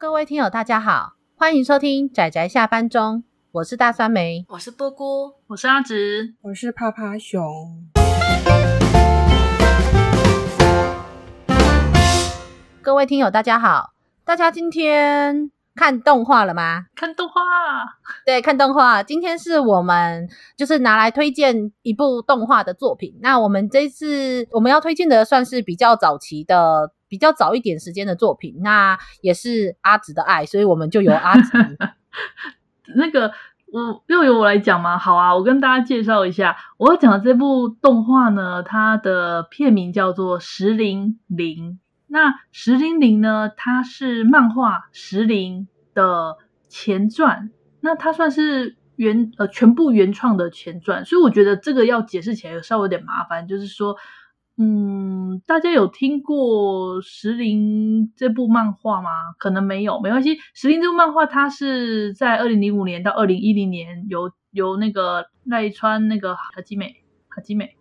各位听友，大家好，欢迎收听仔仔下班中，我是大酸梅，我是波姑，我是阿直，我是趴趴熊。各位听友，大家好，大家今天看动画了吗？看动画，对，看动画。今天是我们就是拿来推荐一部动画的作品。那我们这次我们要推荐的算是比较早期的。比较早一点时间的作品，那也是阿直的爱，所以我们就由阿直。那个，我又由我来讲吗？好啊，我跟大家介绍一下，我要讲的这部动画呢，它的片名叫做《石林灵》。那《石林灵》呢，它是漫画《石林》的前传，那它算是原呃全部原创的前传，所以我觉得这个要解释起来稍微有点麻烦，就是说。嗯，大家有听过《石林》这部漫画吗？可能没有，没关系。《石林》这部漫画，它是在二零零五年到二零一零年由由那个赖川那个哈基美哈基美，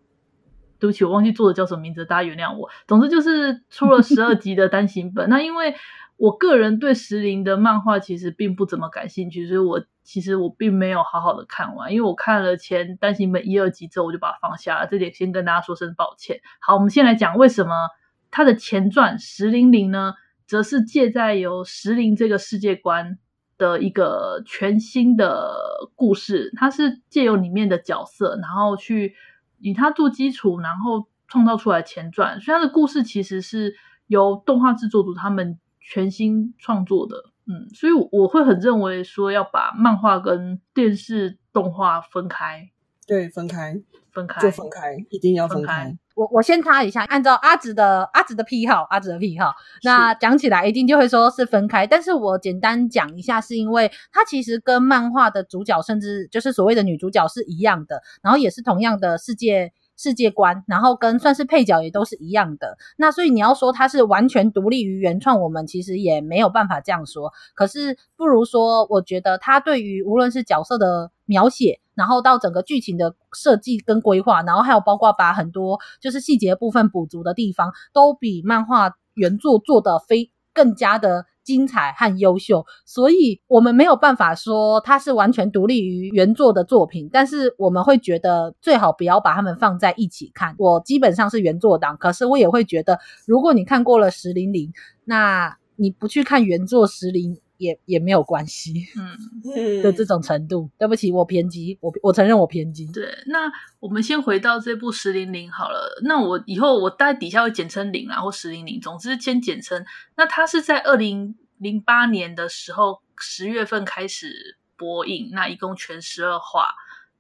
对不起，我忘记作者叫什么名字，大家原谅我。总之就是出了十二集的单行本。那因为我个人对《石林》的漫画其实并不怎么感兴趣，所以我。其实我并没有好好的看完，因为我看了前单行本一二集之后，我就把它放下了。这点先跟大家说声抱歉。好，我们先来讲为什么它的前传《石灵灵》呢，则是借在有石灵这个世界观的一个全新的故事。它是借由里面的角色，然后去以它做基础，然后创造出来前传。所以它的故事其实是由动画制作组他们全新创作的。嗯，所以我会很认为说要把漫画跟电视动画分开，对，分开，分开，就分开，一定要分开。分开。我我先插一下，按照阿直的阿直的癖好，阿直的癖好，那讲起来一定就会说是分开。但是我简单讲一下，是因为它其实跟漫画的主角，甚至就是所谓的女主角是一样的，然后也是同样的世界。世界观，然后跟算是配角也都是一样的。那所以你要说它是完全独立于原创，我们其实也没有办法这样说。可是不如说，我觉得它对于无论是角色的描写，然后到整个剧情的设计跟规划，然后还有包括把很多就是细节部分补足的地方，都比漫画原作做得非更加的。精彩和优秀，所以我们没有办法说它是完全独立于原作的作品，但是我们会觉得最好不要把它们放在一起看。我基本上是原作党，可是我也会觉得，如果你看过了《石灵灵》，那你不去看原作《石灵》也也没有关系。嗯，的这种程度，对不起，我偏激，我我承认我偏激。对，那我们先回到这部《十零零》好了。那我以后我大概底下会简称“零”啊，或“十零零”，总之先简称。那它是在二零。零八年的时候，十月份开始播映，那一共全十二话。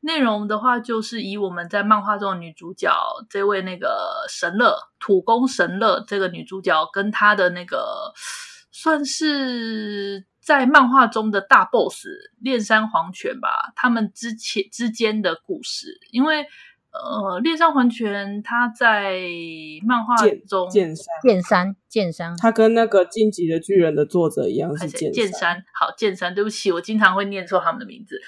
内容的话，就是以我们在漫画中的女主角这位那个神乐土公神乐这个女主角，跟她的那个算是在漫画中的大 boss 炼山黄泉吧，他们之前之间的故事，因为。呃，炼山黄泉他在漫画中剑山剑山剑山，他跟那个进击的巨人的作者一样是剑剑山。好，剑山，对不起，我经常会念错他们的名字。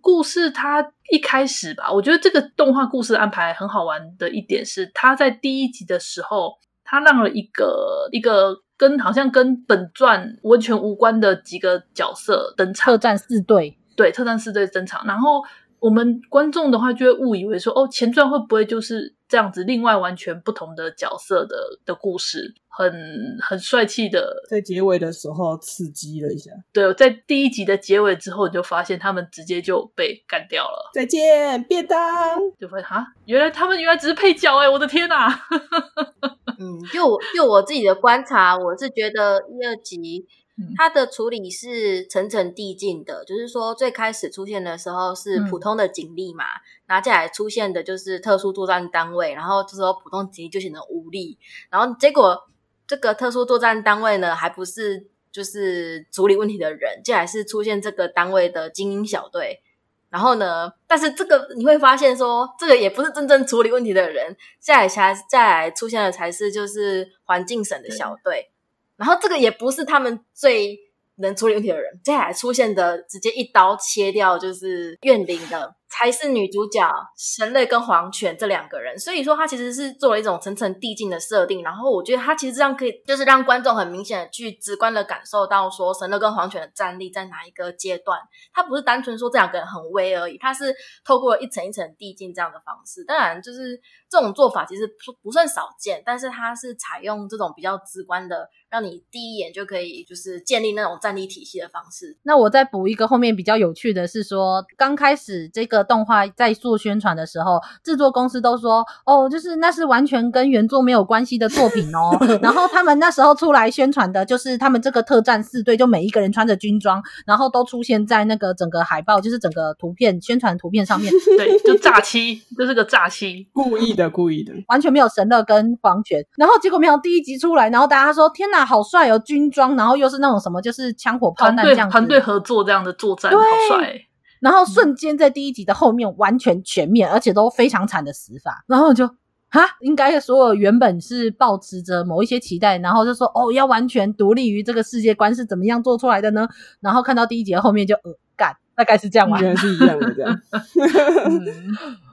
故事他一开始吧，我觉得这个动画故事安排很好玩的一点是，他在第一集的时候，他让了一个一个跟好像跟本传完全无关的几个角色登场，特战四队，对，特战四队登场，然后。我们观众的话就会误以为说，哦，前传会不会就是这样子，另外完全不同的角色的的故事，很很帅气的，在结尾的时候刺激了一下。对，在第一集的结尾之后，你就发现他们直接就被干掉了。再见，便当。就发现哈，原来他们原来只是配角哎，我的天哪！嗯，就就我自己的观察，我是觉得一二集。它的处理是层层递进的，就是说最开始出现的时候是普通的警力嘛，拿、嗯、下来出现的就是特殊作战单位，然后这时候普通警力就显得无力，然后结果这个特殊作战单位呢，还不是就是处理问题的人，竟然是出现这个单位的精英小队，然后呢，但是这个你会发现说，这个也不是真正处理问题的人，接下来才再来出现的才是就是环境省的小队。然后这个也不是他们最能处理问题的人，接下来出现的直接一刀切掉就是怨灵的才是女主角神乐跟黄泉这两个人。所以说，他其实是做了一种层层递进的设定。然后，我觉得他其实这样可以，就是让观众很明显的去直观的感受到说神乐跟黄泉的战力在哪一个阶段。他不是单纯说这两个人很威而已，他是透过一层一层递进这样的方式。当然，就是这种做法其实不不算少见，但是他是采用这种比较直观的。让你第一眼就可以就是建立那种战力体系的方式。那我再补一个后面比较有趣的是说，刚开始这个动画在做宣传的时候，制作公司都说哦，就是那是完全跟原作没有关系的作品哦。然后他们那时候出来宣传的就是他们这个特战四队，就每一个人穿着军装，然后都出现在那个整个海报，就是整个图片宣传图片上面。对，就 诈欺，就是个诈欺，故意的，故意的，完全没有神乐跟黄泉。然后结果没有第一集出来，然后大家说天哪！好帅哦，军装，然后又是那种什么，就是枪火炮弹这样子，团队合作这样的作战，好帅。然后瞬间在第一集的后面完全全面，嗯、而且都非常惨的死法。然后就哈，应该所有原本是抱持着某一些期待，然后就说哦，要完全独立于这个世界观是怎么样做出来的呢？然后看到第一集的后面就呃干，大概是这样吧，原来是一样的这样。嗯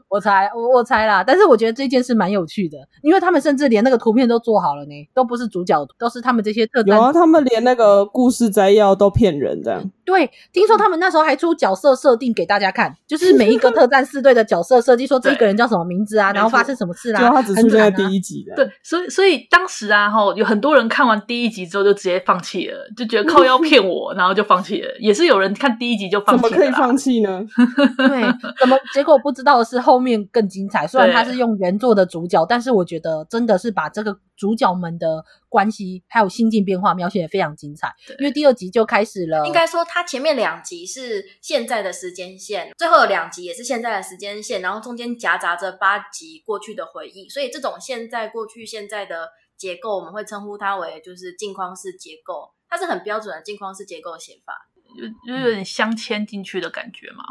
我猜，我我猜啦，但是我觉得这件事蛮有趣的，因为他们甚至连那个图片都做好了呢，都不是主角，都是他们这些特战。有啊，他们连那个故事摘要都骗人这样。对，听说他们那时候还出角色设定给大家看，就是每一个特战四队的角色设计，说这个人叫什么名字啊，然后发生什么事啦。就他只出现在第一集的。对，所以所以当时啊，哈，有很多人看完第一集之后就直接放弃了，就觉得靠要骗我，然后就放弃了。也是有人看第一集就放弃了。怎么可以放弃呢？对，怎么结果不知道的是后面更精彩。虽然他是用原作的主角，但是我觉得真的是把这个主角们的关系还有心境变化描写的非常精彩。因为第二集就开始了，应该说它前面两集。是现在的时间线，最后两集也是现在的时间线，然后中间夹杂着八集过去的回忆，所以这种现在、过去、现在的结构，我们会称呼它为就是镜框式结构，它是很标准的镜框式结构的写法，就就有点镶嵌进去的感觉嘛。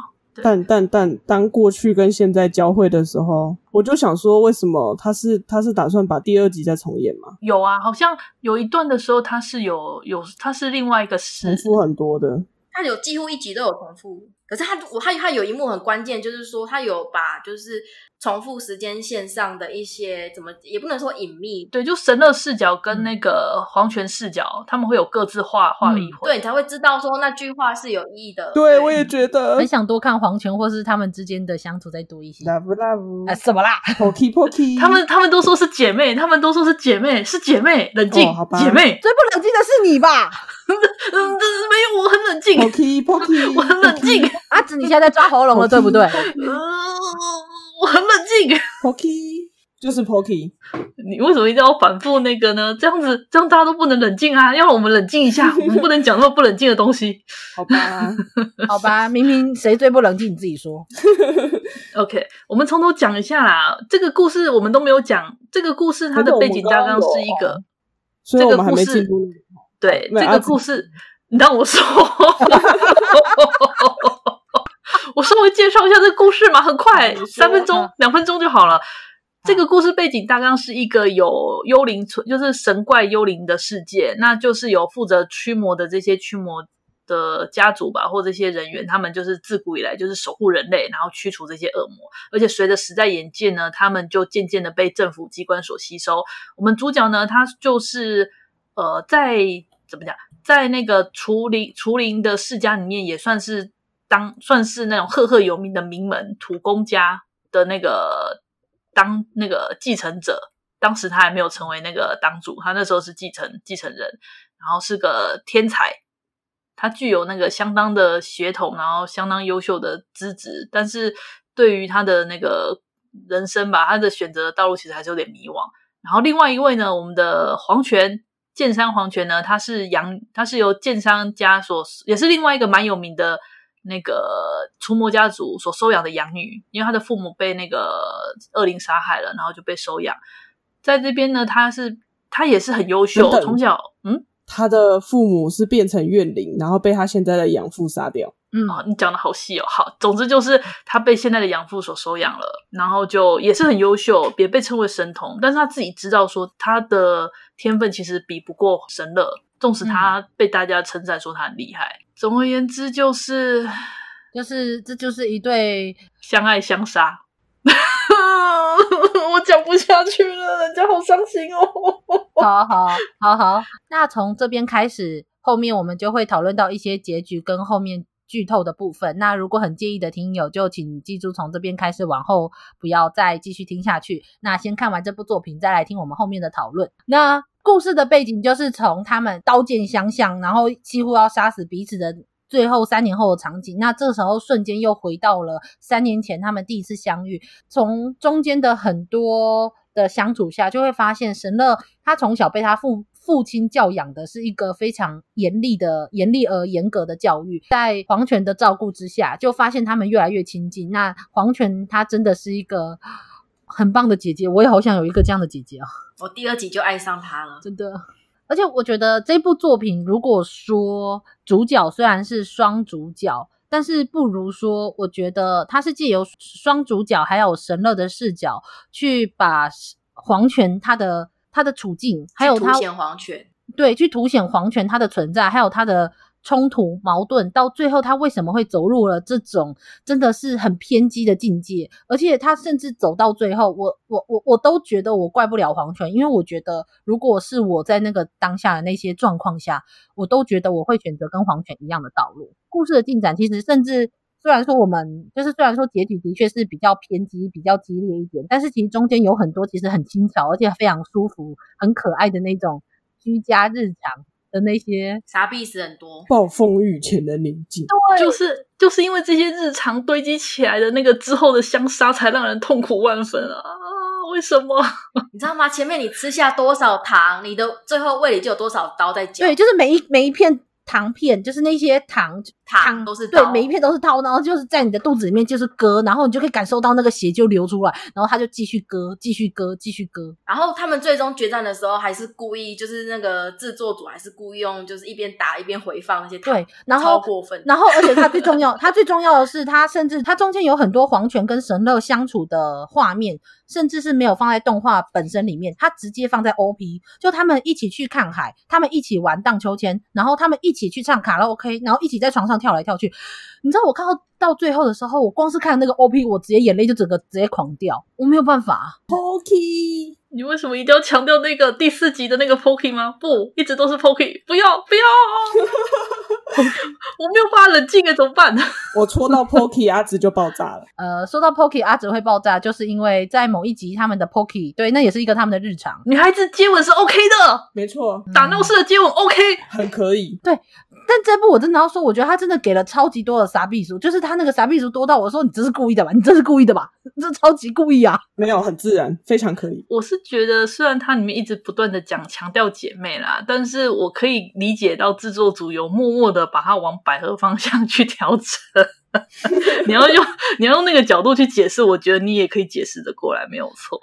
但但但当过去跟现在交汇的时候，我就想说，为什么他是他是打算把第二集再重演吗？有啊，好像有一段的时候，他是有有他是另外一个时，重复很多的。他有几乎一集都有重复，可是他我他他有一幕很关键，就是说他有把就是重复时间线上的一些怎么也不能说隐秘，对，就神乐视角跟那个黄泉视角，嗯、他们会有各自画画了一回，对，你才会知道说那句话是有意义的。对，对我也觉得很想多看黄泉或是他们之间的相处再多一些。Love love，啊、什么啦？pokey pokey，他们他们都说是姐妹，他们都说是姐妹，是姐妹，冷静，哦、好吧姐妹，最不冷静的是你吧？嗯，没有，我很冷静。，pokey pokey，我很冷静。阿紫，你现在在抓喉咙了，对不对？嗯，我很冷静。Pocky 就是 Pocky，你为什么一定要反复那个呢？这样子，这样大家都不能冷静啊！要让我们冷静一下，我们不能讲那么不冷静的东西。好吧，好吧，明明谁最不冷静，你自己说。OK，我们从头讲一下啦。这个故事我们都没有讲。这个故事它的背景大纲是一个，这个故事。对这个故事，你让我说，我稍微介绍一下这个故事嘛，很快，三分钟、两分钟就好了。这个故事背景大纲是一个有幽灵存，就是神怪幽灵的世界，那就是有负责驱魔的这些驱魔的家族吧，或这些人员，他们就是自古以来就是守护人类，然后驱除这些恶魔。而且随着时代演进呢，他们就渐渐的被政府机关所吸收。我们主角呢，他就是。呃，在怎么讲，在那个除灵除灵的世家里面，也算是当算是那种赫赫有名的名门土公家的那个当那个继承者。当时他还没有成为那个当主，他那时候是继承继承人，然后是个天才，他具有那个相当的血统，然后相当优秀的资质，但是对于他的那个人生吧，他的选择道路其实还是有点迷惘。然后另外一位呢，我们的黄泉。剑山黄泉呢，他是杨，他是由剑山家所，也是另外一个蛮有名的那个除魔家族所收养的养女，因为她的父母被那个恶灵杀害了，然后就被收养。在这边呢，他是他也是很优秀，从小嗯，他的父母是变成怨灵，然后被他现在的养父杀掉。嗯，哦，你讲的好细哦。好，总之就是他被现在的养父所收养了，然后就也是很优秀，也被称为神童。但是他自己知道说他的天分其实比不过神乐，纵使他被大家称赞说他很厉害。嗯、总而言之，就是 就是这就是一对相爱相杀。我讲不下去了，人家好伤心哦。好好好好，那从这边开始，后面我们就会讨论到一些结局跟后面剧透的部分。那如果很介意的听友，就请记住从这边开始往后不要再继续听下去。那先看完这部作品，再来听我们后面的讨论。那故事的背景就是从他们刀剑相向，然后几乎要杀死彼此的。最后三年后的场景，那这时候瞬间又回到了三年前他们第一次相遇。从中间的很多的相处下，就会发现神乐他从小被他父父亲教养的是一个非常严厉的、严厉而严格的教育。在黄泉的照顾之下，就发现他们越来越亲近。那黄泉他真的是一个很棒的姐姐，我也好想有一个这样的姐姐啊！我第二集就爱上她了，真的。而且我觉得这部作品，如果说主角虽然是双主角，但是不如说，我觉得它是借由双主角还有神乐的视角，去把黄泉他的他的处境，还有他凸显黄泉，对，去凸显黄泉他的存在，还有他的。冲突矛盾到最后，他为什么会走入了这种真的是很偏激的境界？而且他甚至走到最后，我我我我都觉得我怪不了黄泉，因为我觉得如果是我在那个当下的那些状况下，我都觉得我会选择跟黄泉一样的道路。故事的进展其实甚至虽然说我们就是虽然说结局的确是比较偏激、比较激烈一点，但是其实中间有很多其实很轻巧，而且非常舒服、很可爱的那种居家日常。的那些傻逼死很多，暴风雨前的宁静，对，就是就是因为这些日常堆积起来的那个之后的相杀，才让人痛苦万分啊！为什么？你知道吗？前面你吃下多少糖，你的最后胃里就有多少刀在嚼。对，就是每一每一片。糖片就是那些糖糖都是刀，对，每一片都是刀，然后就是在你的肚子里面就是割，然后你就可以感受到那个血就流出来，然后他就继续割，继续割，继续割。然后他们最终决战的时候，还是故意就是那个制作组还是故意用就是一边打一边回放那些糖，对，然后超过分。然后而且他最重要，他最重要的是他甚至他中间有很多黄泉跟神乐相处的画面。甚至是没有放在动画本身里面，他直接放在 OP，就他们一起去看海，他们一起玩荡秋千，然后他们一起去唱卡拉 OK，然后一起在床上跳来跳去。你知道我看到到最后的时候，我光是看那个 OP，我直接眼泪就整个直接狂掉，我没有办法。Pocky，你为什么一定要强调那个第四集的那个 Pocky 吗？不，一直都是 Pocky，不要不要。我没有办法冷静，怎么办？我戳到 Pocky 阿紫就爆炸了。呃，说到 Pocky 阿紫会爆炸，就是因为在某一集他们的 Pocky，对，那也是一个他们的日常。女孩子接吻是 OK 的，没错，打闹式的接吻 OK，很可以。对，但这部我真的要说，我觉得他真的给了超级多的傻逼数，就是他那个傻逼数多到我说你这是故意的吧？你这是故意的吧？这超级故意啊！没有，很自然，非常可以。我是觉得，虽然它里面一直不断的讲强调姐妹啦，但是我可以理解到制作组有默默的。把它往百合方向去调整，你要用你要用那个角度去解释，我觉得你也可以解释的过来，没有错。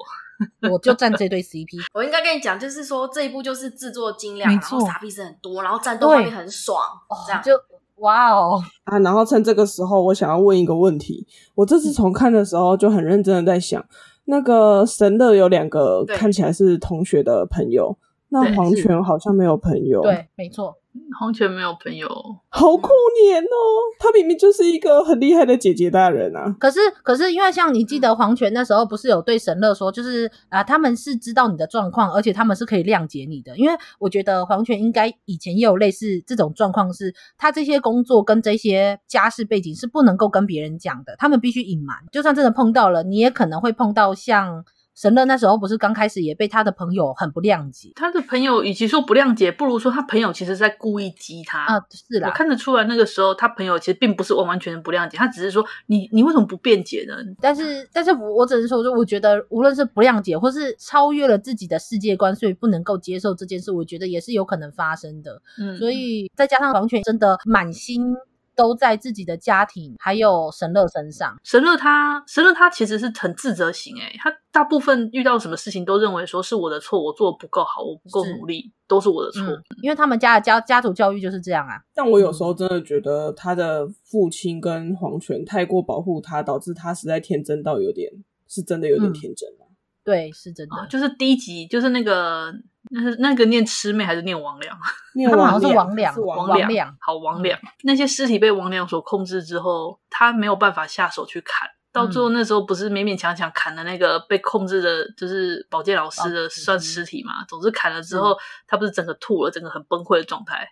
我就站这对 CP。我应该跟你讲，就是说这一部就是制作精良，然后傻逼是很多，然后战斗画面很爽，这样就哇哦啊！然后趁这个时候，我想要问一个问题。我这次重看的时候就很认真的在想，那个神乐有两个看起来是同学的朋友，那黄泉好像没有朋友，对，没错。黄泉没有朋友，好可怜哦！他明明就是一个很厉害的姐姐大人啊。可是，可是因为像你记得黄泉那时候不是有对神乐说，就是啊、呃，他们是知道你的状况，而且他们是可以谅解你的。因为我觉得黄泉应该以前也有类似这种状况，是他这些工作跟这些家世背景是不能够跟别人讲的，他们必须隐瞒。就算真的碰到了，你也可能会碰到像。神乐那时候不是刚开始也被他的朋友很不谅解，他的朋友与其说不谅解，不如说他朋友其实在故意激他啊，是啦，我看得出来那个时候他朋友其实并不是完完全全不谅解，他只是说你你为什么不辩解呢？但是但是我我只能说，就我觉得无论是不谅解，或是超越了自己的世界观，所以不能够接受这件事，我觉得也是有可能发生的。嗯，所以再加上王权真的满心。都在自己的家庭还有神乐身上。神乐他，神乐他其实是很自责型诶，他大部分遇到什么事情都认为说是我的错，我做的不够好，我不够努力，都是我的错。嗯，因为他们家的家家族教育就是这样啊。但我有时候真的觉得他的父亲跟黄泉太过保护他，导致他实在天真到有点，是真的有点天真了。嗯。对，是真的。哦，就是低级，就是那个那是那个念魑魅还是念魍魎？他们好像是魍魉，魍魉。好，魍魉。那些尸体被魍魉所控制之后，他没有办法下手去砍。到最后那时候不是勉勉强强砍了那个被控制的，就是保健老师的算尸体嘛？总之砍了之后，他不是整个吐了，整个很崩溃的状态。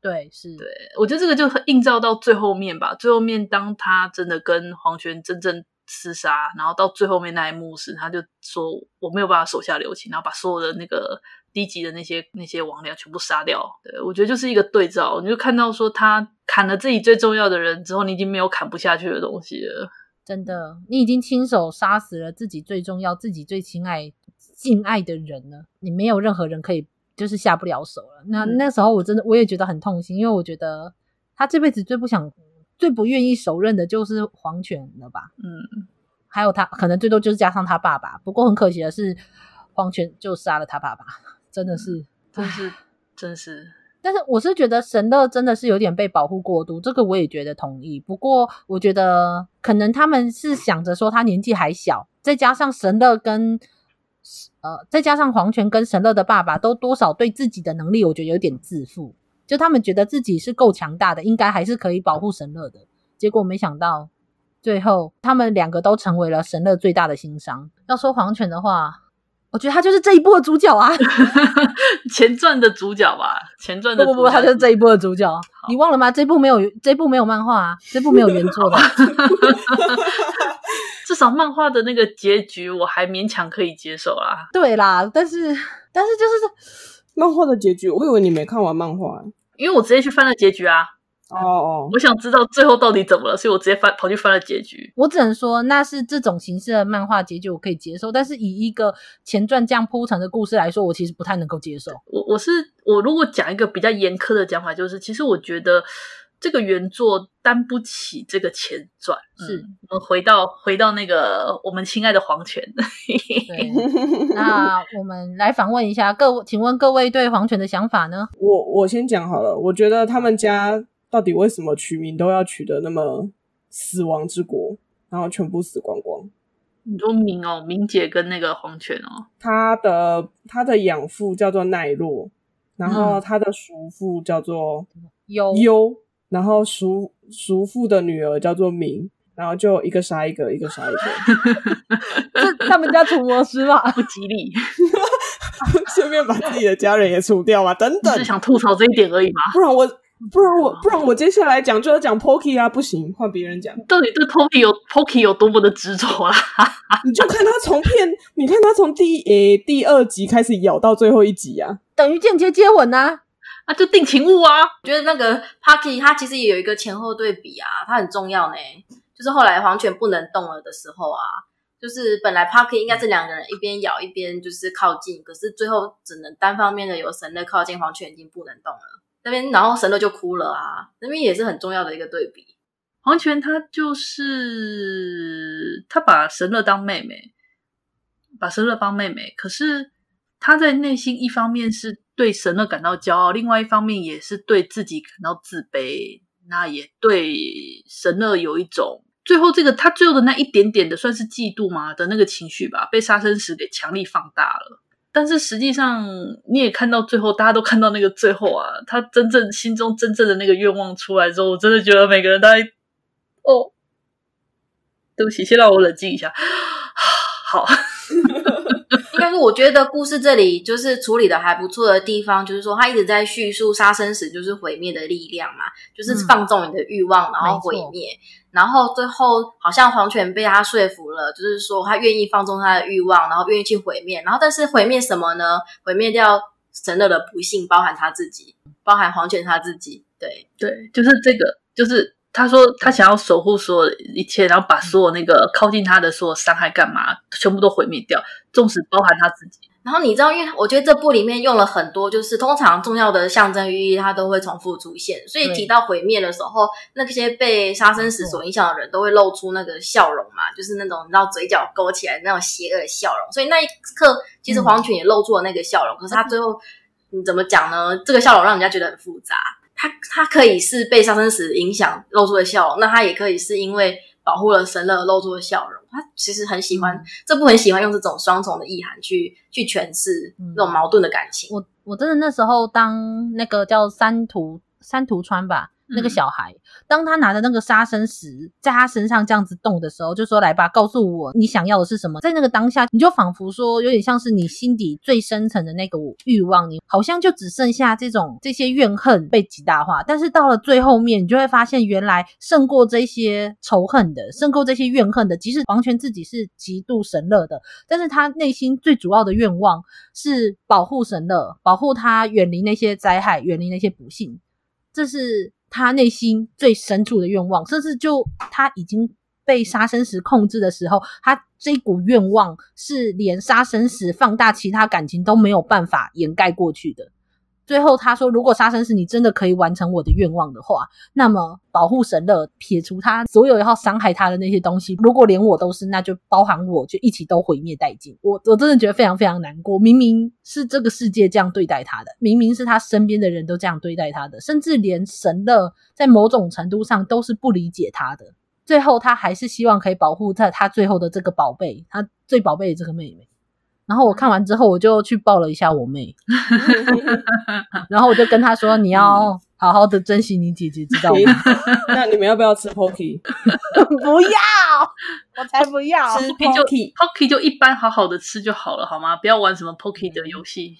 对，是。对，我觉得这个就很映照到最后面吧。最后面，当他真的跟黄泉真正厮杀，然后到最后面那一幕时，他就说我没有办法手下留情，然后把所有的那个低级的那些那些魍魎全部杀掉。对，我觉得就是一个对照，你就看到说他砍了自己最重要的人之后，你已经没有砍不下去的东西了。真的，你已经亲手杀死了自己最重要、自己最亲爱、敬爱的人了，你没有任何人可以。就是下不了手了。那那时候我真的我也觉得很痛心，因为我觉得他这辈子最不想、最不愿意手刃的就是黄泉了吧。嗯，还有他可能最多就是加上他爸爸。不过很可惜的是，黄泉就杀了他爸爸，真的是，真是，真是。但是我是觉得神乐真的是有点被保护过度，这个我也觉得同意。不过我觉得可能他们是想着说他年纪还小，再加上神乐跟。呃，再加上黄泉跟神乐的爸爸都多少对自己的能力，我觉得有点自负，就他们觉得自己是够强大的，应该还是可以保护神乐的。结果没想到，最后他们两个都成为了神乐最大的心伤。要说黄泉的话，我觉得他就是这一部的主角啊，前传的主角吧，前传的不不不，他就是这一部的主角。你忘了吗？这部没有，这部没有漫画啊，这部没有原作的。至少漫画的那个结局我还勉强可以接受啦。对啦，但是但是就是漫画的结局，我以为你没看完漫画，因为我直接去翻了结局啊。哦哦，我想知道最后到底怎么了，所以我直接翻跑去翻了结局。我只能说，那是这种形式的漫画结局我可以接受，但是以一个前传这样铺陈的故事来说，我其实不太能够接受。我我是我如果讲一个比较严苛的讲法，就是其实我觉得。这个原作担不起这个前传，是、嗯、我们回到回到那个我们亲爱的黄泉。对，那我们来访问一下各位，请问各位对黄泉的想法呢？我我先讲好了，我觉得他们家到底为什么取名都要取得那么死亡之国，然后全部死光光？你说明哦，明姐跟那个黄泉哦，他的他的养父叫做奈落，然后他的叔父叫做优优。然后叔叔父的女儿叫做明，然后就一个杀一个，一个杀一个，这他们家除魔师吧？不吉利，顺便把自己的家人也除掉嘛？等等，是想吐槽这一点而已吗？不然我，不然我，不然我接下来讲就要讲 Pocky 啊，不行，换别人讲。到底对 Pocky 有 Pocky 有多么的执着啊？你就看他从片，你看他从第诶第二集开始咬到最后一集啊，等于间接接吻啊。那、啊、就定情物啊！我觉得那个 Pucky 他其实也有一个前后对比啊，他很重要呢。就是后来黄泉不能动了的时候啊，就是本来 Pucky 应该是两个人一边咬一边就是靠近，可是最后只能单方面的由神乐靠近，黄泉已经不能动了。那边然后神乐就哭了啊，那边也是很重要的一个对比。黄泉他就是他把神乐当妹妹，把神乐当妹妹，可是他在内心一方面是。对神乐感到骄傲，另外一方面也是对自己感到自卑。那也对神乐有一种最后这个他最后的那一点点的算是嫉妒嘛的那个情绪吧，被杀生石给强力放大了。但是实际上你也看到最后，大家都看到那个最后啊，他真正心中真正的那个愿望出来之后，我真的觉得每个人都在哦，对不起，先让我冷静一下。好。但是我觉得故事这里就是处理的还不错的地方，就是说他一直在叙述杀生石就是毁灭的力量嘛，就是放纵你的欲望，然后毁灭，然后最后好像黄泉被他说服了，就是说他愿意放纵他的欲望，然后愿意去毁灭，然后但是毁灭什么呢？毁灭掉神乐的不幸，包含他自己，包含黄泉他自己，对对，就是这个，就是。他说他想要守护所有一切，然后把所有那个靠近他的所有伤害干嘛，全部都毁灭掉，纵使包含他自己。然后你知道，因为我觉得这部里面用了很多，就是通常重要的象征寓意，它都会重复出现。所以提到毁灭的时候，那些被杀生石所影响的人都会露出那个笑容嘛，就是那种你知道嘴角勾起来那种邪恶的笑容。所以那一刻，其实黄泉也露出了那个笑容。可是他最后你怎么讲呢？这个笑容让人家觉得很复杂。他他可以是被杀生石影响露出的笑容，那他也可以是因为保护了神乐露出的笑容。他其实很喜欢、嗯、这部，很喜欢用这种双重的意涵去去诠释这种矛盾的感情。我我真的那时候当那个叫三图三图川吧。那个小孩，当他拿着那个杀生石在他身上这样子动的时候，就说：“来吧，告诉我你想要的是什么。”在那个当下，你就仿佛说，有点像是你心底最深层的那个欲望，你好像就只剩下这种这些怨恨被极大化。但是到了最后面，你就会发现，原来胜过这些仇恨的，胜过这些怨恨的，即使完全自己是极度神乐的，但是他内心最主要的愿望是保护神乐，保护他远离那些灾害，远离那些不幸。这是。他内心最深处的愿望，甚至就他已经被杀生石控制的时候，他这一股愿望是连杀生石放大其他感情都没有办法掩盖过去的。最后他说：“如果杀生石你真的可以完成我的愿望的话，那么保护神乐，撇除他所有要伤害他的那些东西，如果连我都是，那就包含我，就一起都毁灭殆尽。”我我真的觉得非常非常难过。明明是这个世界这样对待他的，明明是他身边的人都这样对待他的，甚至连神乐在某种程度上都是不理解他的。最后他还是希望可以保护他他最后的这个宝贝，他最宝贝的这个妹妹。然后我看完之后，我就去抱了一下我妹 然后我就跟她说：“你要好好的珍惜你姐姐，知道吗？” 那你们要不要吃 Pocky？不要，我才不要吃 Pocky。Pocky 就一般好好的吃就好了，好吗？不要玩什么 Pocky 的游戏。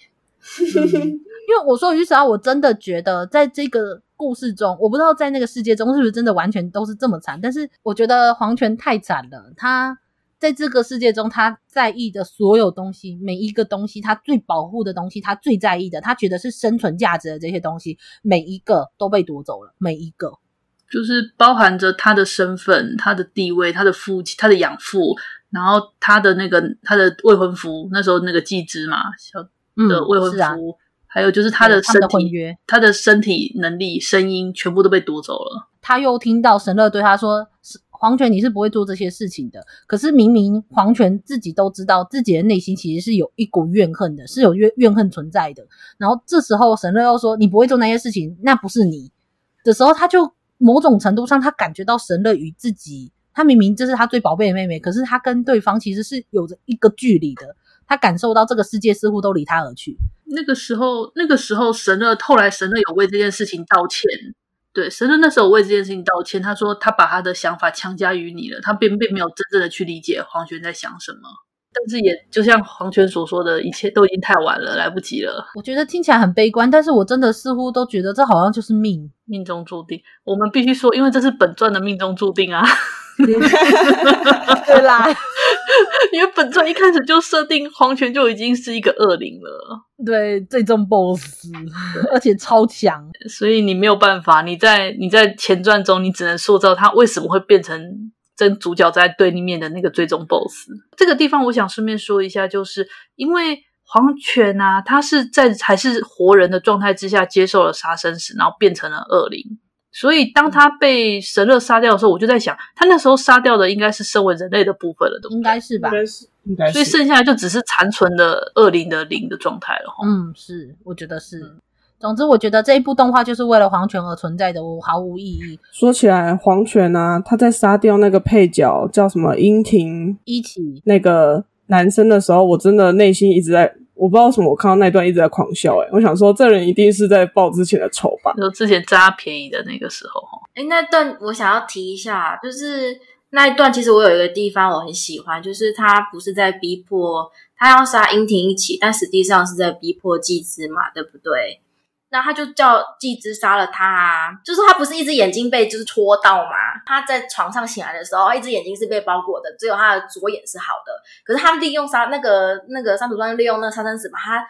嗯、因为我说于实啊，我真的觉得在这个故事中，我不知道在那个世界中是不是真的完全都是这么惨，但是我觉得黄泉太惨了，他。在这个世界中，他在意的所有东西，每一个东西，他最保护的东西，他最在意的，他觉得是生存价值的这些东西，每一个都被夺走了。每一个，就是包含着他的身份、他的地位、他的父亲、他的养父，然后他的那个他的未婚夫，那时候那个继之嘛，小的未婚夫，嗯啊、还有就是他的身体、他的身体能力、声音，全部都被夺走了。他又听到神乐对他说。黄泉，你是不会做这些事情的。可是明明黄泉自己都知道，自己的内心其实是有一股怨恨的，是有怨怨恨存在的。然后这时候神乐又说：“你不会做那些事情，那不是你。”的时候，他就某种程度上，他感觉到神乐与自己，他明明这是他最宝贝的妹妹，可是他跟对方其实是有着一个距离的。他感受到这个世界似乎都离他而去。那个时候，那个时候神乐后来神乐有为这件事情道歉。对，神乐那时候为这件事情道歉，他说他把他的想法强加于你了，他并并没有真正的去理解黄泉在想什么。但是也就像黄泉所说的，一切都已经太晚了，来不及了。我觉得听起来很悲观，但是我真的似乎都觉得这好像就是命，命中注定。我们必须说，因为这是本传的命中注定啊。对啦，因为本传一开始就设定黄泉就已经是一个恶灵了，对，最终 BOSS，而且超强，所以你没有办法，你在你在前传中，你只能塑造他为什么会变成。跟主角在对立面的那个最终 BOSS，这个地方我想顺便说一下，就是因为黄泉啊，他是在还是活人的状态之下接受了杀生石，然后变成了恶灵，所以当他被神乐杀掉的时候，我就在想，他那时候杀掉的应该是身为人类的部分了，对不对？应该是吧？应该是，应该是。所以剩下来就只是残存的恶灵的灵的状态了。嗯，是，我觉得是。总之，我觉得这一部动画就是为了黄泉而存在的，我毫无意义。说起来，黄泉啊，他在杀掉那个配角叫什么樱庭一起那个男生的时候，我真的内心一直在，我不知道为什么，我看到那段一直在狂笑。诶我想说，这人一定是在报之前的仇吧？就之前占他便宜的那个时候，诶那段我想要提一下，就是那一段，其实我有一个地方我很喜欢，就是他不是在逼迫他要杀英婷一起，但实际上是在逼迫季之嘛，对不对？那他就叫继之杀了他啊，就是他不是一只眼睛被就是戳到嘛？他在床上醒来的时候，一只眼睛是被包裹的，只有他的左眼是好的。可是他利用杀那个那个三土川利用那个杀生石把他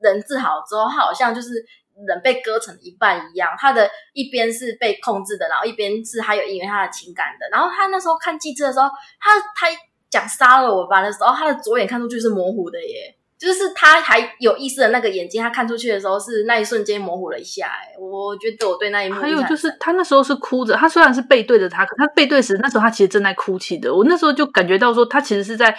人治好之后，他好像就是人被割成一半一样，他的一边是被控制的，然后一边是还有因为他的情感的。然后他那时候看季之的时候，他他讲杀了我吧的时候，他的左眼看出去是模糊的耶。就是他还有意识的那个眼睛，他看出去的时候是那一瞬间模糊了一下。哎，我觉得我对那一幕还有就是他那时候是哭着，他虽然是背对着他，可他背对时那时候他其实正在哭泣的。我那时候就感觉到说，他其实是在，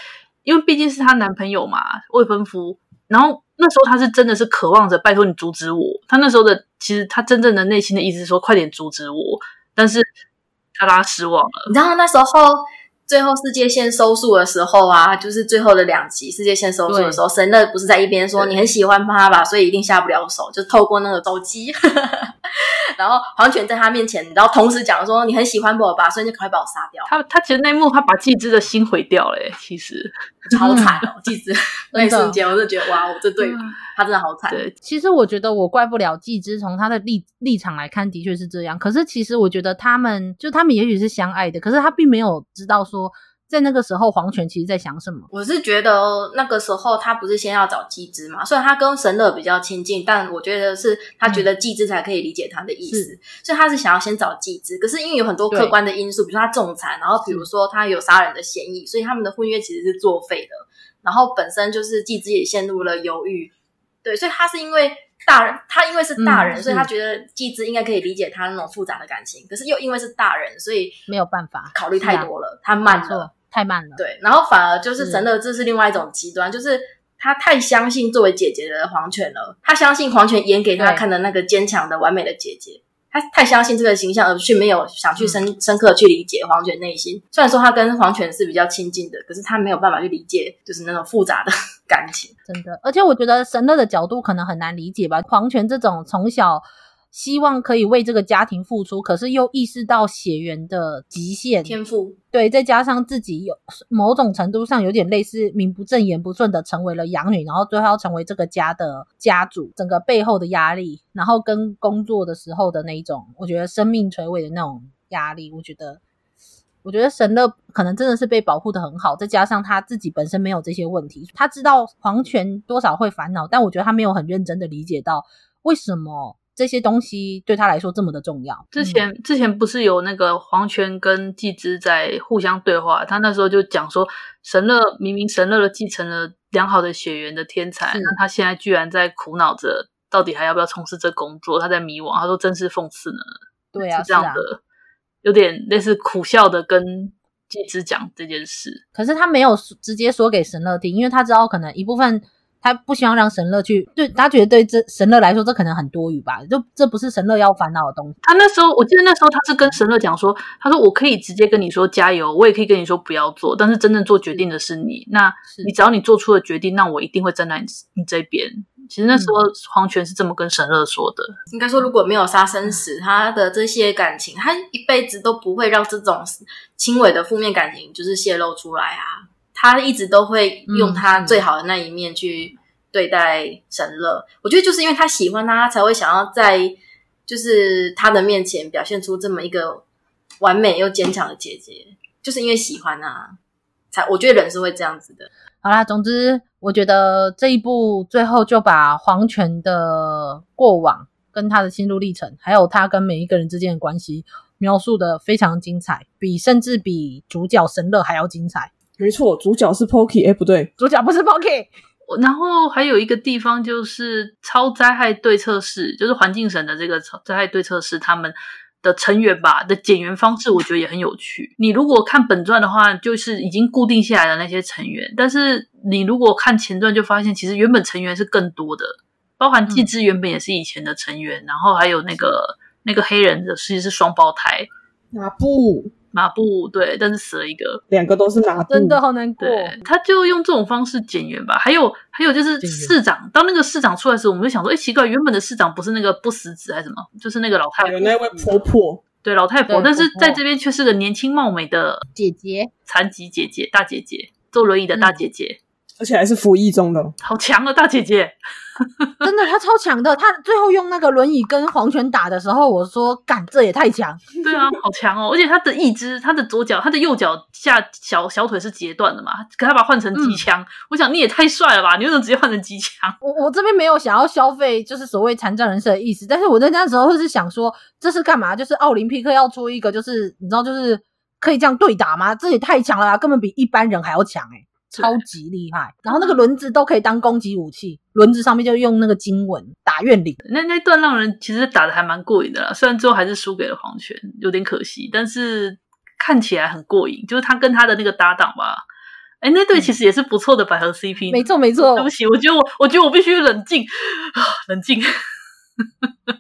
因为毕竟是他男朋友嘛，未婚夫。然后那时候他是真的是渴望着拜托你阻止我。他那时候的其实他真正的内心的意思是说，快点阻止我。但是他让他失望了。你知道那时候。最后世界线收束的时候啊，就是最后的两集世界线收束的时候，神乐不是在一边说你很喜欢他吧，所以一定下不了手，就透过那个手机，然后黄泉在他面前，然后同时讲说你很喜欢我吧，所以就赶快把我杀掉。他他其实那一幕他把季之的心毁掉了，其实好惨哦，季之 那一瞬间我就觉得哇，我这对他真的好惨。对，其实我觉得我怪不了季之，从他的立立场来看，的确是这样。可是其实我觉得他们就他们也许是相爱的，可是他并没有知道说。在那个时候，黄泉其实在想什么？我是觉得那个时候他不是先要找季之嘛，虽然他跟神乐比较亲近，但我觉得是他觉得季之才可以理解他的意思，嗯、所以他是想要先找季之。可是因为有很多客观的因素，比如说他重残，然后比如说他有杀人的嫌疑，所以他们的婚约其实是作废的。然后本身就是季之也陷入了犹豫，对，所以他是因为大人，他因为是大人，嗯、所以他觉得季之应该可以理解他那种复杂的感情。可是又因为是大人，所以没有办法考虑太多了，他慢了。太慢了，对，然后反而就是神乐，这是另外一种极端，就是他太相信作为姐姐的黄泉了，他相信黄泉演给他看的那个坚强的、完美的姐姐，他太相信这个形象，而去没有想去深、嗯、深刻去理解黄泉内心。虽然说他跟黄泉是比较亲近的，可是他没有办法去理解，就是那种复杂的感情。真的，而且我觉得神乐的角度可能很难理解吧，黄泉这种从小。希望可以为这个家庭付出，可是又意识到血缘的极限天赋，对，再加上自己有某种程度上有点类似名不正言不顺的成为了养女，然后最后要成为这个家的家主，整个背后的压力，然后跟工作的时候的那一种，我觉得生命垂危的那种压力，我觉得，我觉得神乐可能真的是被保护的很好，再加上他自己本身没有这些问题，他知道皇权多少会烦恼，但我觉得他没有很认真的理解到为什么。这些东西对他来说这么的重要。之前、嗯、之前不是有那个黄泉跟季之在互相对话，他那时候就讲说，神乐明明神乐的继承了良好的血缘的天才，那他现在居然在苦恼着，到底还要不要从事这工作？他在迷惘。他说真是讽刺呢。对啊，是这样的，啊、有点类似苦笑的跟季之讲这件事。可是他没有直接说给神乐听，因为他知道可能一部分。他不希望让神乐去，对他觉得对这神乐来说，这可能很多余吧？就这不是神乐要烦恼的东西。他那时候，我记得那时候他是跟神乐讲说，他说我可以直接跟你说加油，我也可以跟你说不要做，但是真正做决定的是你。那你只要你做出了决定，那我一定会站在你你这边。其实那时候黄泉是这么跟神乐说的。应该说，如果没有杀生石，他的这些感情，他一辈子都不会让这种轻微的负面感情就是泄露出来啊。他一直都会用他最好的那一面去对待神乐，嗯、我觉得就是因为他喜欢他，他才会想要在就是他的面前表现出这么一个完美又坚强的姐姐，就是因为喜欢啊，才我觉得人是会这样子的。好啦，总之我觉得这一部最后就把黄泉的过往跟他的心路历程，还有他跟每一个人之间的关系描述的非常精彩，比甚至比主角神乐还要精彩。没错，主角是 Pocky，哎，不对，主角不是 Pocky。然后还有一个地方就是超灾害对策室，就是环境省的这个超灾害对策室，他们的成员吧的减员方式，我觉得也很有趣。你如果看本传的话，就是已经固定下来的那些成员，但是你如果看前传，就发现其实原本成员是更多的，包含季之原本也是以前的成员，嗯、然后还有那个那个黑人的，实际是双胞胎，哪部？马布对，但是死了一个，两个都是马布，真的好难过。对，他就用这种方式减员吧。还有还有就是市长，当那个市长出来的时候，我们就想说，哎，奇怪，原本的市长不是那个不死子还是什么？就是那个老太婆，那位婆婆，对，老太婆，但是在这边却是个年轻貌美的姐姐，残疾姐姐，大姐姐，坐轮椅的大姐姐。而且还是服役中的，好强啊大姐姐，真的，她超强的。她最后用那个轮椅跟黄泉打的时候，我说：“干，这也太强！”对啊，好强哦！而且她的一只，她的左脚，她的右脚下小小腿是截断的嘛，可她把它换成机枪。嗯、我想你也太帅了吧！你为什么直接换成机枪？我我这边没有想要消费，就是所谓残障人士的意思。但是我在那时候是想说，这是干嘛？就是奥林匹克要出一个，就是你知道，就是可以这样对打吗？这也太强了吧，根本比一般人还要强诶、欸超级厉害，然后那个轮子都可以当攻击武器，轮子上面就用那个经文打怨灵。那那段让人其实打的还蛮过瘾的啦，虽然最后还是输给了黄泉，有点可惜，但是看起来很过瘾。就是他跟他的那个搭档吧，哎，那对其实也是不错的百合 CP。没错没错，对不起，我觉得我我觉得我必须冷静啊，冷静。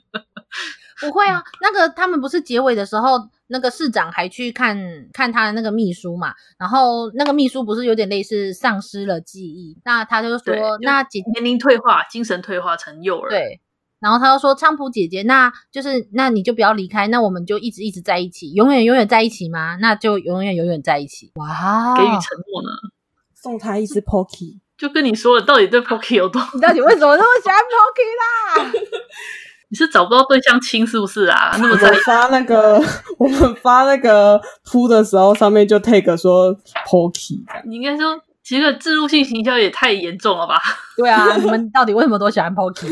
不会啊，那个他们不是结尾的时候。那个市长还去看看他的那个秘书嘛，然后那个秘书不是有点类似丧失了记忆，那他就说，那姐年龄退化，精神退化成幼儿。对，然后他就说，菖蒲姐姐，那就是那你就不要离开，那我们就一直一直在一起，永远永远在一起吗？那就永远永远在一起。哇，给予承诺呢？送他一只 Pocky，就跟你说了，到底对 Pocky 有多？你到底为什么那么喜欢 Pocky 啦？你是找不到对象亲是不是啊？那么在发那个，我们发那个铺的时候，上面就 take 说 Pocky。你应该说，其实置入性行销也太严重了吧？对啊，你们到底为什么都喜欢 Pocky？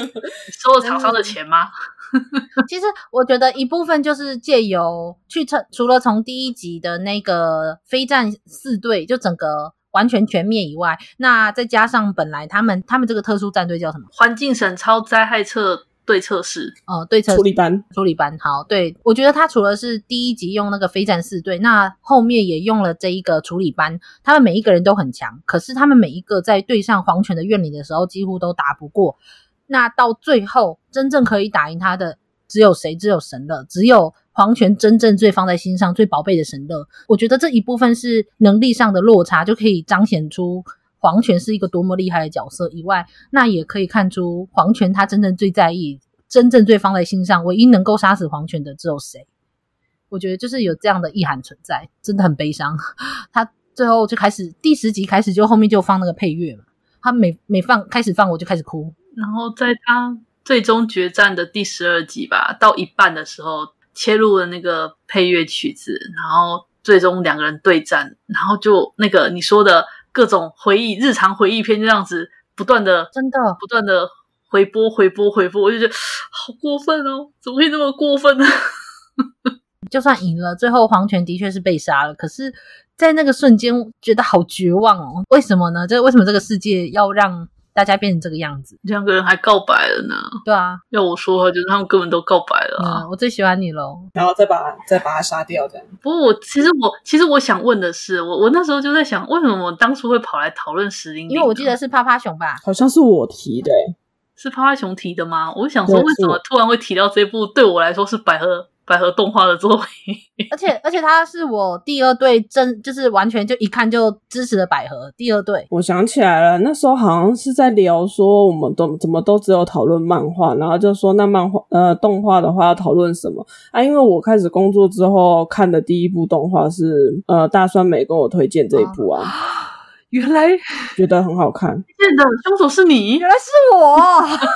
收了厂商的钱吗？其实我觉得一部分就是借由去除除了从第一集的那个非战四队就整个完全全灭以外，那再加上本来他们他们这个特殊战队叫什么？环境省超灾害测。对策室哦，对策处理班，处理班。好，对，我觉得他除了是第一集用那个飞战四队，那后面也用了这一个处理班，他们每一个人都很强，可是他们每一个在对上黄泉的怨灵的时候，几乎都打不过。那到最后，真正可以打赢他的只有谁？只有神乐，只有黄泉真正最放在心上、最宝贝的神乐。我觉得这一部分是能力上的落差，就可以彰显出。黄泉是一个多么厉害的角色以外，那也可以看出黄泉他真正最在意、真正最放在心上、唯一能够杀死黄泉的只有谁？我觉得就是有这样的意涵存在，真的很悲伤。他最后就开始第十集开始就后面就放那个配乐嘛，他每每放开始放我就开始哭。然后在他最终决战的第十二集吧，到一半的时候切入了那个配乐曲子，然后最终两个人对战，然后就那个你说的。各种回忆，日常回忆片这样子不断的，真的不断的回播、回播、回播，我就觉得好过分哦！怎么会那么过分呢？就算赢了，最后黄泉的确是被杀了，可是，在那个瞬间觉得好绝望哦！为什么呢？这为什么这个世界要让？大家变成这个样子，两个人还告白了呢。对啊，要我说，就是他们根本都告白了啊。嗯，我最喜欢你喽，然后再把再把他杀掉，这样。不过我其实我其实我想问的是，我我那时候就在想，为什么我当初会跑来讨论石林？因为我记得是趴趴熊吧？好像是我提的，是趴趴熊提的吗？我想说，为什么突然会提到这部？对我来说是百合。百合动画的作品，而且而且他是我第二队真就是完全就一看就支持的百合第二队。我想起来了，那时候好像是在聊说我们都怎么都只有讨论漫画，然后就说那漫画呃动画的话要讨论什么啊？因为我开始工作之后看的第一部动画是呃大酸梅跟我推荐这一部啊。啊原来 觉得很好看，真的凶手是你，原来是我。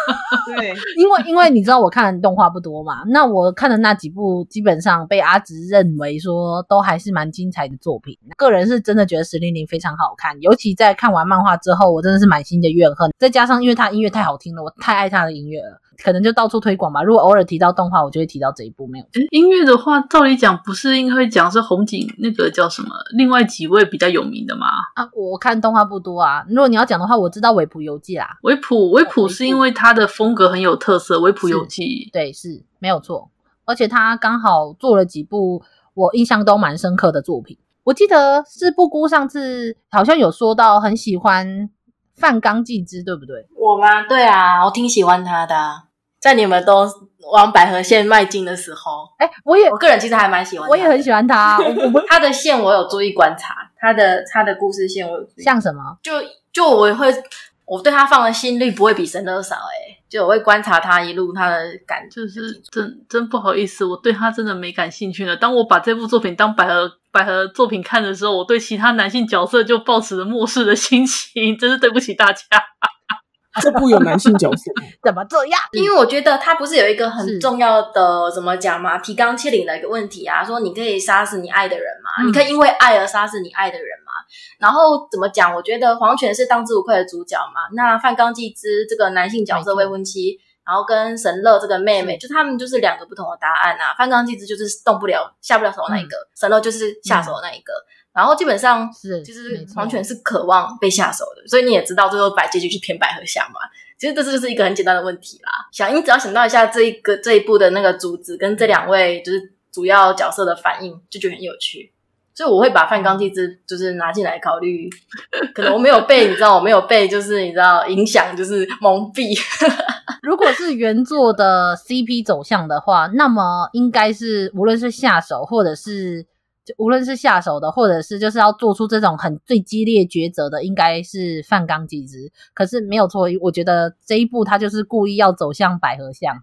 对，因为因为你知道我看的动画不多嘛，那我看的那几部基本上被阿直认为说都还是蛮精彩的作品。个人是真的觉得石玲玲非常好看，尤其在看完漫画之后，我真的是满心的怨恨。再加上因为他音乐太好听了，我太爱他的音乐了。可能就到处推广吧。如果偶尔提到动画，我就会提到这一部。没有音乐的话，照理讲不是应该会讲是红警那个叫什么？另外几位比较有名的吗？啊，我看动画不多啊。如果你要讲的话，我知道《维普游记》啦。维普维普是因为它的风格很有特色，《维普游记》对是没有错。而且他刚好做了几部我印象都蛮深刻的作品。我记得是布姑上次好像有说到很喜欢范冈纪之，对不对？我吗？对啊，我挺喜欢他的。在你们都往百合线迈进的时候，哎、欸，我也我个人其实还蛮喜欢，我也很喜欢他。我我他的线我有注意观察，他的他的故事线我有注意。像什么？就就我会我对他放的心率不会比神乐少哎、欸，就我会观察他一路他的感，就是真真不好意思，我对他真的没感兴趣了。当我把这部作品当百合百合作品看的时候，我对其他男性角色就抱持着漠视的心情，真是对不起大家。这部有男性角色，怎么这样？因为我觉得他不是有一个很重要的怎么讲嘛，提纲挈领的一个问题啊，说你可以杀死你爱的人嘛，嗯、你可以因为爱而杀死你爱的人嘛。然后怎么讲？我觉得黄泉是当之无愧的主角嘛。那范刚纪之这个男性角色未婚妻，然后跟神乐这个妹妹，就他们就是两个不同的答案啊。范刚纪之就是动不了、下不了手那一个，嗯、神乐就是下手的那一个。嗯然后基本上是，就是黄泉是渴望被下手的，所以你也知道最后把结局是偏百合下嘛。其实这就是一个很简单的问题啦。想你只要想到一下这一个这一部的那个主旨跟这两位就是主要角色的反应，就觉得很有趣。所以我会把范刚纪之就是拿进来考虑。可能我没有被你知道，我没有被就是你知道影响，就是蒙蔽。如果是原作的 CP 走向的话，那么应该是无论是下手或者是。就无论是下手的，或者是就是要做出这种很最激烈抉择的，应该是范刚纪之。可是没有错，我觉得这一步他就是故意要走向百合向，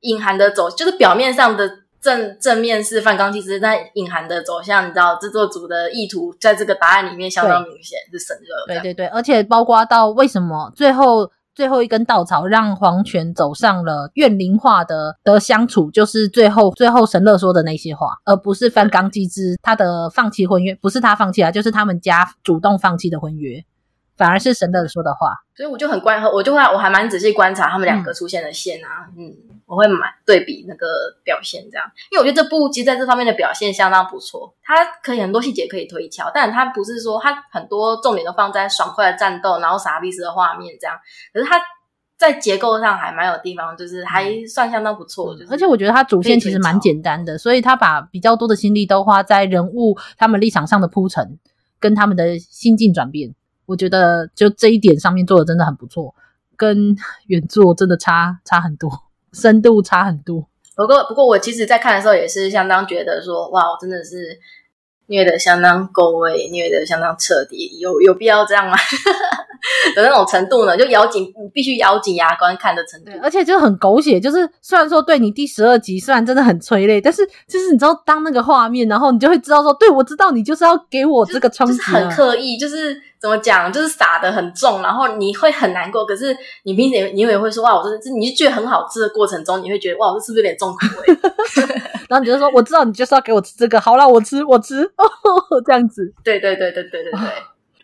隐含的走，就是表面上的正正面是范刚纪之，但隐含的走向，你知道制作组的意图，在这个答案里面相当明显，是神热。对对对，而且包括到为什么最后。最后一根稻草让黄泉走上了怨灵化的的相处，就是最后最后神乐说的那些话，而不是翻缸机之他的放弃婚约，不是他放弃啊，就是他们家主动放弃的婚约。反而是神乐说的话，所以我就很观，我就会我还蛮仔细观察他们两个出现的线啊，嗯，嗯，我会买对比那个表现这样，因为我觉得这部其实在这方面的表现相当不错，它可以很多细节可以推敲，但它不是说它很多重点都放在爽快的战斗，然后傻逼式的画面这样，可是它在结构上还蛮有地方，就是还算相当不错，就是，而且我觉得它主线其实蛮简单的，所以他把比较多的心力都花在人物他们立场上的铺陈跟他们的心境转变。我觉得就这一点上面做的真的很不错，跟原作真的差差很多，深度差很多。不过不过我其实，在看的时候也是相当觉得说，哇，我真的是虐的相当够味，虐的相当彻底，有有必要这样吗？的那种程度呢，就咬紧，你必须咬紧牙关看的程度。而且就很狗血，就是虽然说对你第十二集虽然真的很催泪，但是就是你知道当那个画面，然后你就会知道说，对，我知道你就是要给我这个冲击，就是很刻意，就是怎么讲，就是撒的很重，然后你会很难过。可是你平时你也会说哇，我真的，这你就觉得很好吃的过程中，你会觉得哇，这是不是有点重口味？然后你就说，我知道你就是要给我吃这个，好啦，我吃我吃哦，这样子。对对对对对对对。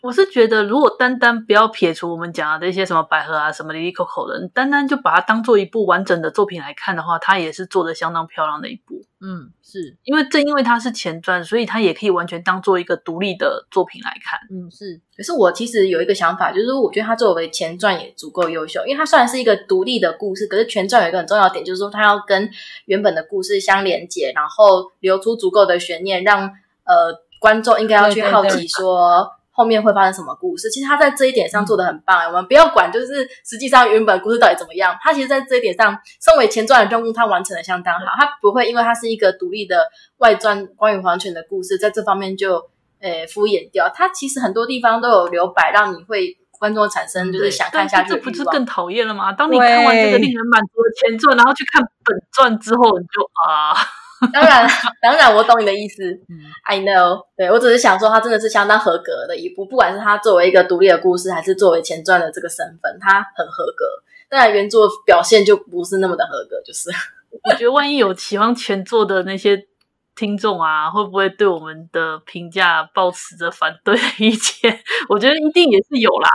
我是觉得，如果单单不要撇除我们讲的一些什么百合啊、什么 Lily Coco 的，单单就把它当做一部完整的作品来看的话，它也是做的相当漂亮的一部。嗯，是因为正因为它是前传，所以它也可以完全当做一个独立的作品来看。嗯，是。可是我其实有一个想法，就是我觉得它作为前传也足够优秀，因为它虽然是一个独立的故事，可是前传有一个很重要的点，就是说它要跟原本的故事相连接，然后留出足够的悬念，让呃观众应该要去好奇说。对对对后面会发生什么故事？其实他在这一点上做的很棒。嗯、我们不要管，就是实际上原本故事到底怎么样。他其实在这一点上，身为前传的任务，他完成的相当好。他不会因为他是一个独立的外传，关于黄泉的故事，在这方面就诶敷衍掉。他其实很多地方都有留白，让你会观众产生就是想看下去。这不是更讨厌了吗？当你看完这个令人满足的前传，然后去看本传之后，你就啊。当然，当然，我懂你的意思。嗯，I know。对，我只是想说，它真的是相当合格的一部，不管是它作为一个独立的故事，还是作为前传的这个身份，它很合格。当然，原作表现就不是那么的合格，就是。我觉得，万一有喜欢前作的那些听众啊，会不会对我们的评价抱持着反对的意见？我觉得一定也是有啦。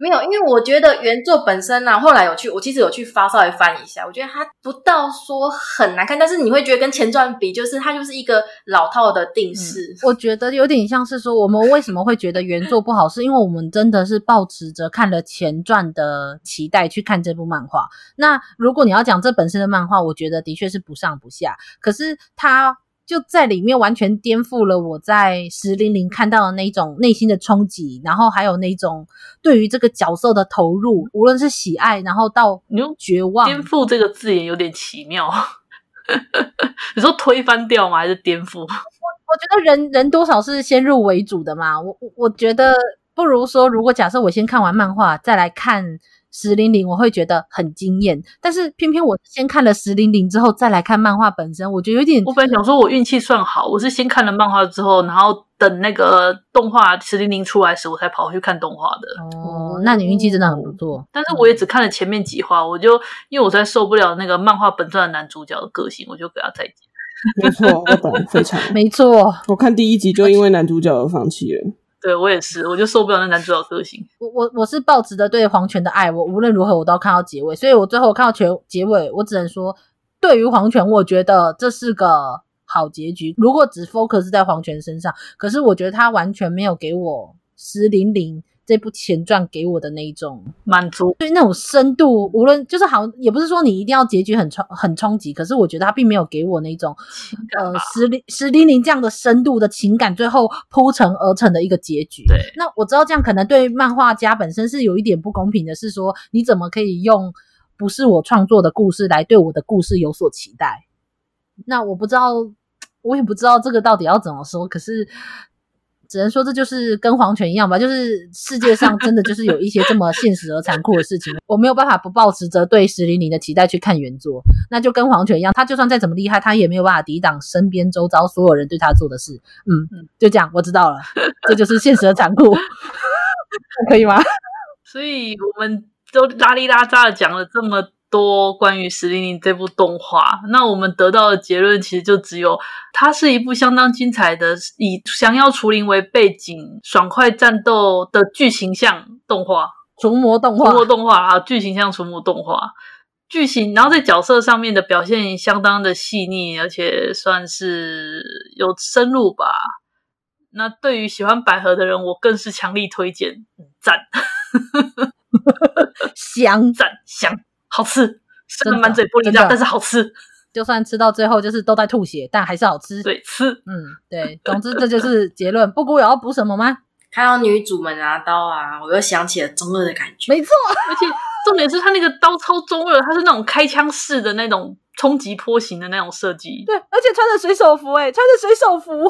没有，因为我觉得原作本身呢、啊，后来有去，我其实有去发稍微翻一下，我觉得它不到说很难看，但是你会觉得跟前传比，就是它就是一个老套的定式。嗯、我觉得有点像是说，我们为什么会觉得原作不好，是因为我们真的是抱持着看了前传的期待去看这部漫画。那如果你要讲这本身的漫画，我觉得的确是不上不下，可是它。就在里面完全颠覆了我在石玲玲看到的那种内心的冲击，然后还有那种对于这个角色的投入，无论是喜爱，然后到你用绝望。颠覆这个字眼有点奇妙，你说推翻掉吗？还是颠覆？我 我觉得人人多少是先入为主的嘛。我我我觉得不如说，如果假设我先看完漫画再来看。石玲玲，我会觉得很惊艳，但是偏偏我先看了石玲玲之后再来看漫画本身，我觉得有点。我本来想说我运气算好，我是先看了漫画之后，然后等那个动画石玲玲出来时，我才跑去看动画的。哦，那你运气真的很不错。但是我也只看了前面几话，我就因为我在受不了那个漫画本传的男主角的个性，我就给他再见。没错，我懂，非常没错。我看第一集就因为男主角而放弃了。对，我也是，我就受不了那男主角个性。我我我是抱持着对黄泉的爱，我无论如何我都要看到结尾。所以我最后看到全结尾，我只能说，对于黄泉，我觉得这是个好结局。如果只 focus 在黄泉身上，可是我觉得他完全没有给我石玲玲这部前传给我的那一种满足，对那种深度，无论就是好，也不是说你一定要结局很冲很冲击，可是我觉得他并没有给我那种呃石林石林林这样的深度的情感，最后铺陈而成的一个结局。对，那我知道这样可能对漫画家本身是有一点不公平的，是说你怎么可以用不是我创作的故事来对我的故事有所期待？那我不知道，我也不知道这个到底要怎么说，可是。只能说这就是跟黄泉一样吧，就是世界上真的就是有一些这么现实而残酷的事情，我没有办法不抱持着对石林林的期待去看原作。那就跟黄泉一样，他就算再怎么厉害，他也没有办法抵挡身边周遭所有人对他做的事。嗯，就这样，我知道了，这就是现实的残酷，可以吗？所以我们都拉里拉扎的讲了这么多关于《石林林》这部动画，那我们得到的结论其实就只有，它是一部相当精彩的，以降妖除灵为背景，爽快战斗的剧情向动画，除魔动画，除魔动画啊，剧情向除魔动画，剧情，然后在角色上面的表现相当的细腻，而且算是有深入吧。那对于喜欢百合的人，我更是强力推荐，赞，香。赞香。好吃，真的满嘴玻璃渣，但是好吃。就算吃到最后就是都在吐血，但还是好吃。对，吃，嗯，对。总之这就是结论。布谷有要补什么吗？看到女主们拿刀啊，我又想起了中二的感觉。没错，而且重点是他那个刀超中二，他是那种开枪式的那种冲击波形的那种设计。对，而且穿着水手服，欸，诶穿着水手服，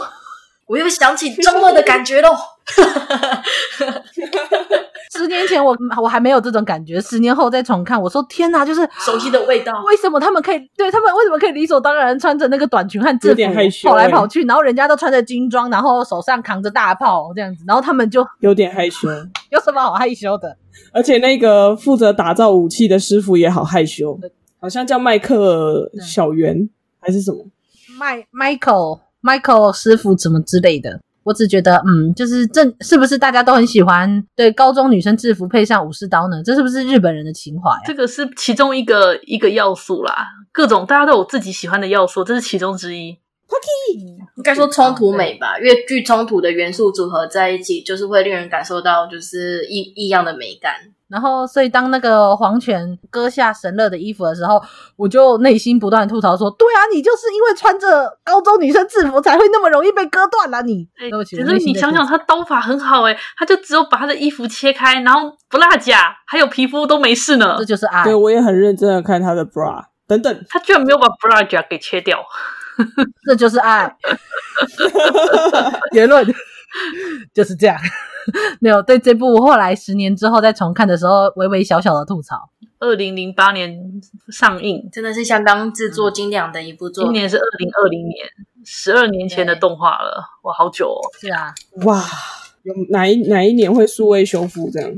我又想起中二的感觉喽。十年前我 我还没有这种感觉，十年后再重看，我说天哪，就是熟悉的味道。为什么他们可以对他们为什么可以理所当然穿着那个短裙和制服跑来跑去，然后人家都穿着军装，然后手上扛着大炮这样子，然后他们就有点害羞。有什么好害羞的？而且那个负责打造武器的师傅也好害羞，好像叫迈克小圆还是什么？迈 Michael Michael 师傅怎么之类的。我只觉得，嗯，就是这是不是大家都很喜欢？对，高中女生制服配上武士刀呢？这是不是日本人的情怀啊？这个是其中一个一个要素啦，各种大家都有自己喜欢的要素，这是其中之一。应该说冲突美吧，越具冲突的元素组合在一起，就是会令人感受到就是异异样的美感。然后，所以当那个黄泉割下神乐的衣服的时候，我就内心不断吐槽说：“对啊，你就是因为穿着高中女生制服，才会那么容易被割断啊！”你，对不起，可是你想想，他刀法很好诶，他就只有把他的衣服切开，然后不落甲，还有皮肤都没事呢。这就是爱。对，我也很认真的看他的 bra 等等，他居然没有把 bra 甲给切掉，这就是爱。结论 就是这样。没有对这部，后来十年之后再重看的时候，微微小小的吐槽。二零零八年上映，真的是相当制作精良的一部作品。今年是二零二零年，十二年前的动画了，哇，好久哦。是啊，哇，有哪一哪一年会数位修复这样？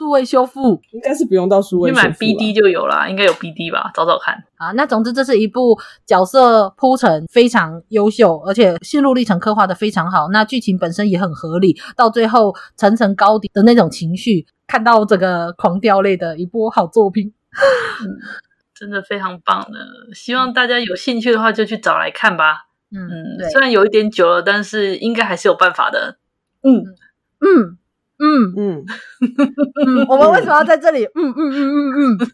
数位修复应该是不用到数位修复，你买 BD 就有啦，应该有 BD 吧？找找看啊。那总之，这是一部角色铺陈非常优秀，而且心路历程刻画的非常好。那剧情本身也很合理，到最后层层高低的那种情绪，看到这个狂掉泪的一部好作品，嗯，真的非常棒的。希望大家有兴趣的话，就去找来看吧。嗯，嗯，虽然有一点久了，但是应该还是有办法的。嗯嗯。嗯嗯 嗯，我们为什么要在这里？嗯嗯嗯嗯嗯，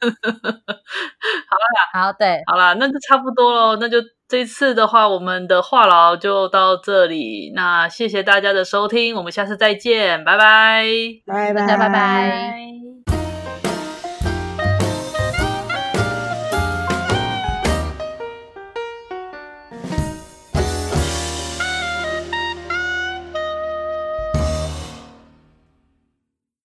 好啦，好对，好了，那就差不多喽。那就这次的话，我们的话痨就到这里。那谢谢大家的收听，我们下次再见，拜拜，拜拜，大家拜拜。